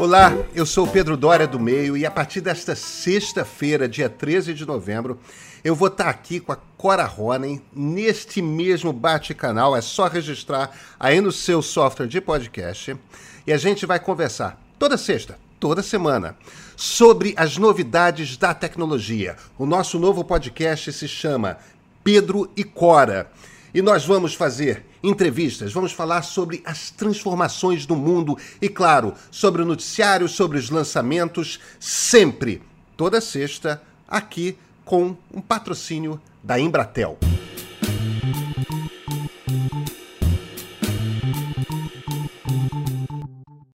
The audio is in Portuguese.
Olá, eu sou Pedro Dória do Meio e a partir desta sexta-feira, dia 13 de novembro, eu vou estar aqui com a Cora Ronen neste mesmo bate-canal. É só registrar aí no seu software de podcast e a gente vai conversar toda sexta, toda semana, sobre as novidades da tecnologia. O nosso novo podcast se chama Pedro e Cora. E nós vamos fazer entrevistas, vamos falar sobre as transformações do mundo e, claro, sobre o noticiário, sobre os lançamentos, sempre, toda sexta, aqui com um patrocínio da Embratel.